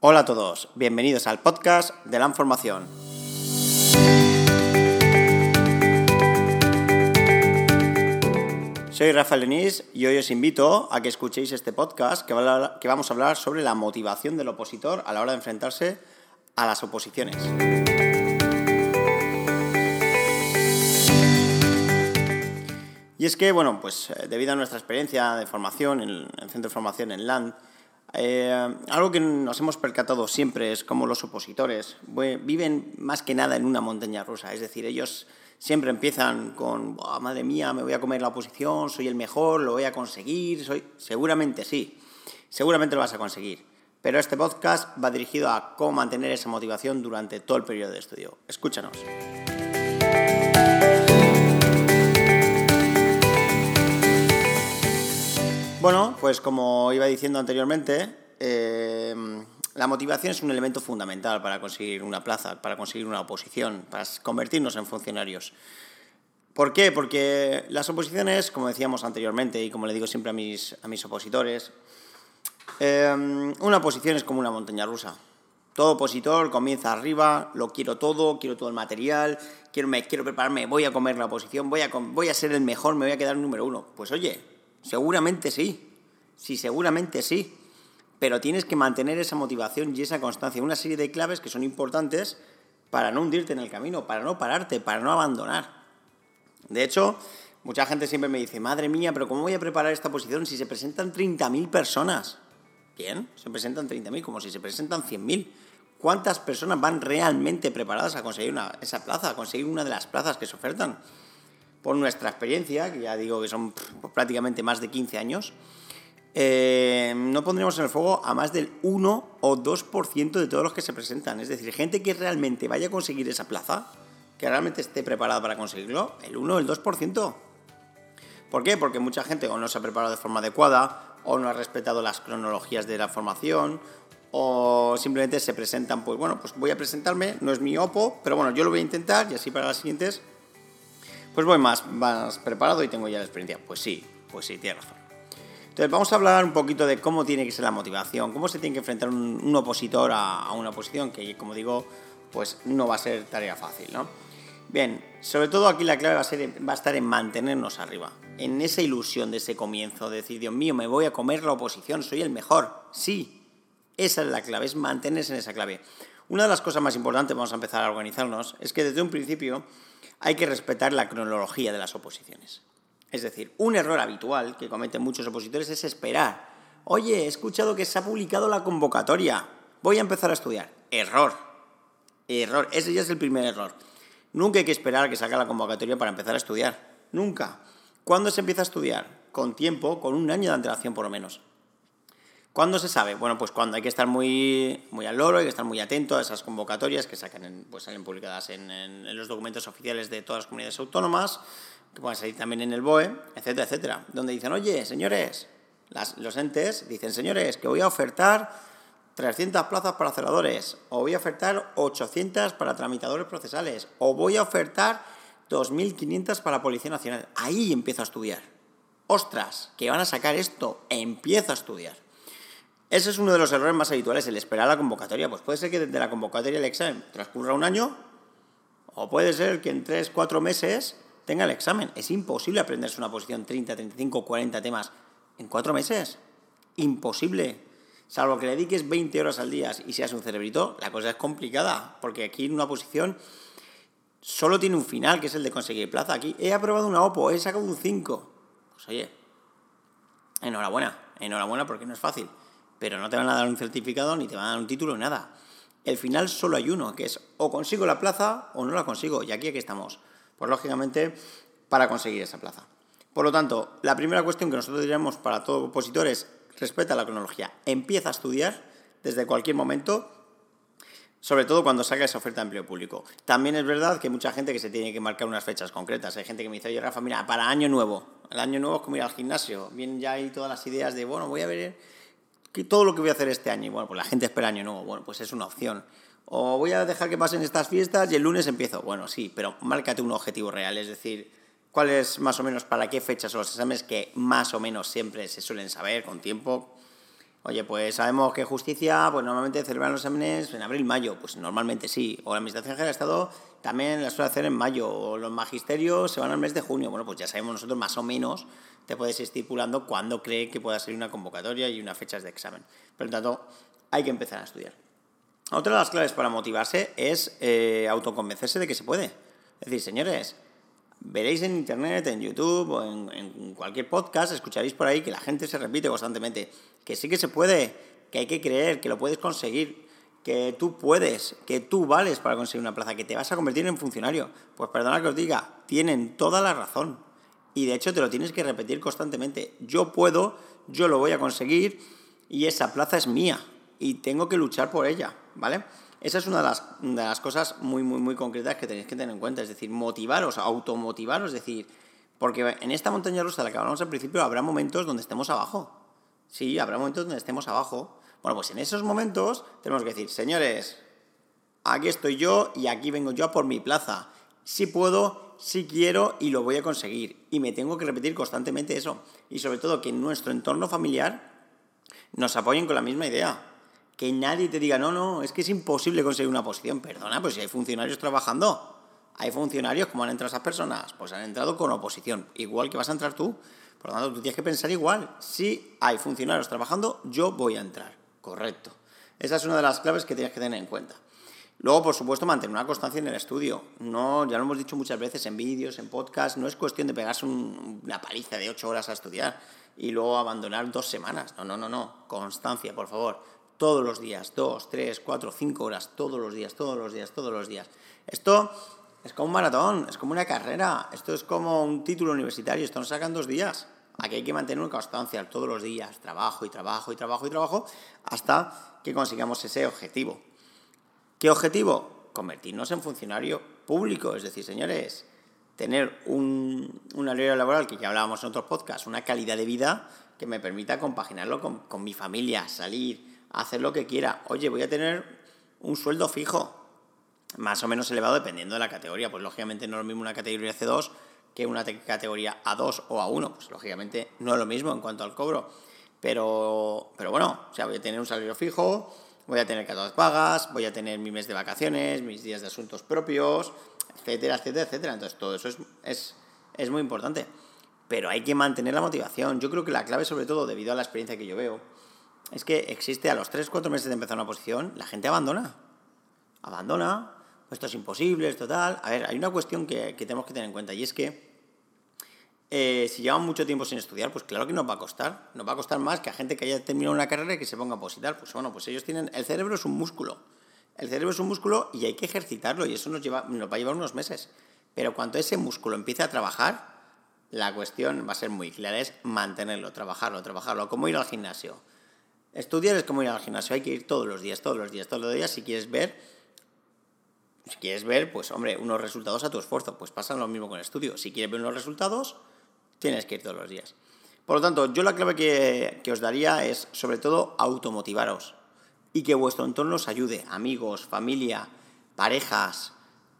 Hola a todos, bienvenidos al podcast de la información. Soy Rafael Lenís y hoy os invito a que escuchéis este podcast que, vamos a hablar sobre la motivación del opositor a la hora de enfrentarse a las oposiciones. Y es que, bueno, pues eh, debido a nuestra experiencia de formación en el centro de formación en LAND, eh, algo que nos hemos percatado siempre es cómo los opositores viven más que nada en una montaña rusa. Es decir, ellos siempre empiezan con, madre mía, me voy a comer la oposición, soy el mejor, lo voy a conseguir. Soy... Seguramente sí, seguramente lo vas a conseguir. Pero este podcast va dirigido a cómo mantener esa motivación durante todo el periodo de estudio. Escúchanos. Bueno, pues como iba diciendo anteriormente, eh, la motivación es un elemento fundamental para conseguir una plaza, para conseguir una oposición, para convertirnos en funcionarios. ¿Por qué? Porque las oposiciones, como decíamos anteriormente y como le digo siempre a mis, a mis opositores, eh, una oposición es como una montaña rusa. Todo opositor comienza arriba, lo quiero todo, quiero todo el material, quiero, me, quiero prepararme, voy a comer la oposición, voy a, voy a ser el mejor, me voy a quedar número uno. Pues oye, Seguramente sí, sí, seguramente sí, pero tienes que mantener esa motivación y esa constancia, una serie de claves que son importantes para no hundirte en el camino, para no pararte, para no abandonar. De hecho, mucha gente siempre me dice, madre mía, pero ¿cómo voy a preparar esta posición si se presentan 30.000 personas? Bien, se presentan 30.000 como si se presentan 100.000. ¿Cuántas personas van realmente preparadas a conseguir esa plaza, a conseguir una de las plazas que se ofertan? Por nuestra experiencia, que ya digo que son prácticamente más de 15 años, eh, no pondremos en el fuego a más del 1 o 2% de todos los que se presentan. Es decir, gente que realmente vaya a conseguir esa plaza, que realmente esté preparada para conseguirlo, el 1 o el 2%. ¿Por qué? Porque mucha gente o no se ha preparado de forma adecuada, o no ha respetado las cronologías de la formación, o simplemente se presentan, pues bueno, pues voy a presentarme, no es mi OPO, pero bueno, yo lo voy a intentar y así para las siguientes pues voy más, más preparado y tengo ya la experiencia. Pues sí, pues sí, tienes razón. Entonces vamos a hablar un poquito de cómo tiene que ser la motivación, cómo se tiene que enfrentar un, opositor a, una oposición, que como digo, pues no va a ser tarea fácil, ¿no? Bien, sobre todo aquí la clave va a, ser, va a estar en mantenernos arriba, en esa ilusión de ese comienzo, de decir, Dios mío, me voy a comer la oposición, soy el mejor. Sí, esa es la clave, es mantenerse en esa clave. Una de las cosas más importantes, vamos a empezar a organizarnos, es que desde un principio hay que respetar la cronología de las oposiciones. Es decir, un error habitual que cometen muchos opositores es esperar. Oye, he escuchado que se ha publicado la convocatoria. Voy a empezar a estudiar. Error. Error. Ese ya es el primer error. Nunca hay que esperar a que salga la convocatoria para empezar a estudiar. Nunca. ¿Cuándo se empieza a estudiar? Con tiempo, con un año de antelación por lo menos. ¿Cuándo se sabe? Bueno, pues cuando hay que estar muy, muy al loro, hay que estar muy atento a esas convocatorias que sacan pues salen publicadas en, los documentos oficiales de todas las comunidades autónomas, que pueden salir también en el BOE, etcétera, etcétera. Donde dicen, oye, señores, los entes dicen, señores, que voy a ofertar 300 plazas para celadores, o voy a ofertar 800 para tramitadores procesales, o voy a ofertar 2.500 para Policía Nacional. Ahí empiezo a estudiar. Ostras, que van a sacar esto, empiezo a estudiar. Ese es uno de los errores más habituales, el esperar la convocatoria. Pues puede ser que desde la convocatoria al examen transcurra un año, o puede ser que en 3, 4 meses tenga el examen. Es imposible aprenderse una posición 30, 35, 40 temas en 4 meses. Imposible. Salvo que le dediques 20 horas al día y seas un cerebrito, la cosa es complicada, porque aquí en una posición solo tiene un final, que es el de conseguir plaza. Aquí he aprobado una OPO, he sacado un 5. Pues oye, enhorabuena, enhorabuena porque no es fácil pero no te van a dar un certificado ni te van a dar un título, nada. El final solo hay uno, que es o consigo la plaza o no la consigo. Y aquí aquí estamos. Pues lógicamente, para conseguir esa plaza. Por lo tanto, la primera cuestión que nosotros diríamos para todo opositor es respeta la cronología. Empieza a estudiar desde cualquier momento, sobre todo cuando salga esa oferta de empleo público. También es verdad que hay mucha gente que se tiene que marcar unas fechas concretas. Hay gente que me dice, oye Rafa, mira, para año nuevo. El año nuevo es como ir al gimnasio. Vienen ya ahí todas las ideas de, bueno, voy a ver todo lo que voy a hacer este año, y bueno, pues la gente espera año nuevo, bueno, pues es una opción. O voy a dejar que pasen estas fiestas y el lunes empiezo. Bueno, sí, pero márcate un objetivo real, es decir, cuál es más o menos para qué fechas son los exámenes que más o menos siempre se suelen saber con tiempo. Oye, pues sabemos que justicia, pues normalmente celebran los exámenes en abril, mayo, pues normalmente sí. O la Administración General del Estado también las suele hacer en mayo. O los magisterios se van al mes de junio. Bueno, pues ya sabemos nosotros más o menos, te puedes ir estipulando cuándo cree que pueda ser una convocatoria y unas fechas de examen. Por lo tanto, hay que empezar a estudiar. Otra de las claves para motivarse es eh, autoconvencerse de que se puede. Es decir, señores, veréis en internet, en YouTube o en, cualquier podcast, escucharéis por ahí que la gente se repite constantemente que sí que se puede, que hay que creer, que lo puedes conseguir, que tú puedes, que tú vales para conseguir una plaza, que te vas a convertir en funcionario. Pues perdona que os diga, tienen toda la razón. Y de hecho te lo tienes que repetir constantemente. Yo puedo, yo lo voy a conseguir y esa plaza es mía y tengo que luchar por ella, ¿vale? Esa es una de las, de las cosas muy, muy, muy concretas que tenéis que tener en cuenta, es decir, motivaros, automotivaros, es decir, porque en esta montaña rusa de la que hablamos al principio habrá momentos donde estemos abajo. Sí, habrá momentos donde estemos abajo. Bueno, pues en esos momentos tenemos que decir, señores, aquí estoy yo y aquí vengo yo por mi plaza. Si puedo, si quiero y lo voy a conseguir. Y me tengo que repetir constantemente eso. Y sobre todo que en nuestro entorno familiar nos apoyen con la misma idea que nadie te diga, no, no, es que es imposible conseguir una posición. Perdona, pues si hay funcionarios trabajando, hay funcionarios, como han entrado esas personas? Pues han entrado con oposición, igual que vas a entrar tú. Por lo tanto, tú tienes que pensar igual. Si hay funcionarios trabajando, yo voy a entrar. Correcto. Esa es una de las claves que tienes que tener en cuenta. Luego, por supuesto, mantener una constancia en el estudio. No, ya lo hemos dicho muchas veces en vídeos, en podcast, no es cuestión de pegarse una paliza de ocho horas a estudiar y luego abandonar dos semanas. No, no, no, no. Constancia, por favor todos los días, dos, tres, cuatro, cinco horas, todos los días, todos los días, todos los días. Esto es como un maratón, es como una carrera, esto es como un título universitario, esto nos sacan dos días. Aquí hay que mantener una constancia todos los días, trabajo y trabajo y trabajo y trabajo, hasta que consigamos ese objetivo. ¿Qué objetivo? Convertirnos en funcionario público, es decir, señores, tener un, una laboral, que ya hablábamos en otros podcasts, una calidad de vida que me permita compaginarlo con, con mi familia, salir, hacer lo que quiera. Oye, voy a tener un sueldo fijo, más o menos elevado dependiendo de la categoría. Pues lógicamente no es lo mismo una categoría C2 que una categoría A2 o A1. Pues lógicamente no es lo mismo en cuanto al cobro. Pero, pero bueno, o sea, voy a tener un salario fijo, voy a tener todas pagas, voy a tener mi mes de vacaciones, mis días de asuntos propios, etcétera, etcétera, etcétera. Entonces todo eso es, es, es muy importante. Pero hay que mantener la motivación. Yo creo que la clave, sobre todo, debido a la experiencia que yo veo, es que existe a los 3-4 meses de empezar una posición, la gente abandona. Abandona, esto es imposible, esto tal. A ver, hay una cuestión que, tenemos que tener en cuenta y es que eh, si llevan mucho tiempo sin estudiar, pues claro que nos va a costar. Nos va a costar más que a gente que haya terminado una carrera y que se ponga a positar. Pues bueno, pues ellos tienen. El cerebro es un músculo. El cerebro es un músculo y hay que ejercitarlo y eso nos, lleva, nos va a llevar unos meses. Pero cuando ese músculo empiece a trabajar, la cuestión va a ser muy clara: es mantenerlo, trabajarlo, trabajarlo, como ir al gimnasio Estudiar es como ir al gimnasio, hay que ir todos los días, todos los días, todos los días si quieres ver, si quieres ver, pues hombre, unos resultados a tu esfuerzo, pues pasa lo mismo con el estudio. Si quieres ver unos resultados, tienes que ir todos los días. Por lo tanto, yo la clave que, que os daría es, sobre todo, automotivaros y que vuestro entorno os ayude, amigos, familia, parejas,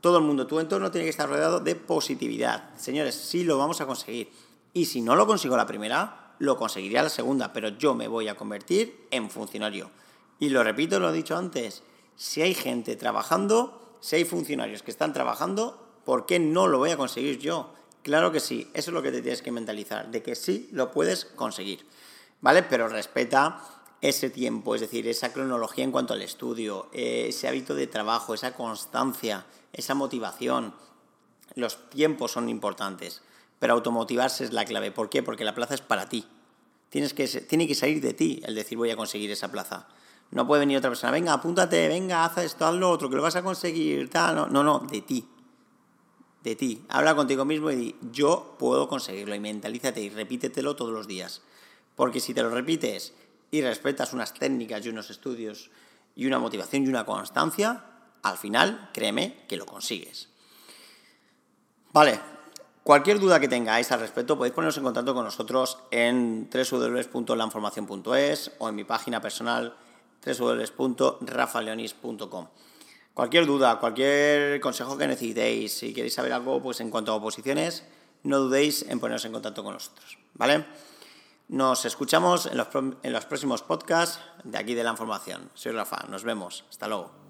todo el mundo. Tu entorno tiene que estar rodeado de positividad. Señores, sí lo vamos a conseguir. Y si no lo consigo la primera, lo conseguiría la segunda, pero yo me voy a convertir en funcionario. Y lo repito, lo he dicho antes, si hay gente trabajando, si hay funcionarios que están trabajando, ¿por qué no lo voy a conseguir yo? Claro que sí, eso es lo que te tienes que mentalizar, de que sí lo puedes conseguir, ¿vale? Pero respeta ese tiempo, es decir, esa cronología en cuanto al estudio, ese hábito de trabajo, esa constancia, esa motivación. Los tiempos son importantes pero automotivarse es la clave. ¿Por qué? Porque la plaza es para ti. Tienes que, tiene que salir de ti el decir voy a conseguir esa plaza. No puede venir otra persona, venga, apúntate, venga, haz esto, haz lo otro, que lo vas a conseguir, tal. No, no, no de ti. De ti. Habla contigo mismo y di, yo puedo conseguirlo. Y mentalízate y repítetelo todos los días. Porque si te lo repites y respetas unas técnicas y unos estudios y una motivación y una constancia, al final, créeme que lo consigues. Vale, Cualquier duda que tengáis al respecto podéis poneros en contacto con nosotros en www.lanformacion.es o en mi página personal www.rafaleonis.com. Cualquier duda, cualquier consejo que necesitéis, si queréis saber algo pues en cuanto a oposiciones, no dudéis en poneros en contacto con nosotros, ¿vale? Nos escuchamos en los, en los próximos podcasts de aquí de la información. Soy Rafa, nos vemos. Hasta luego.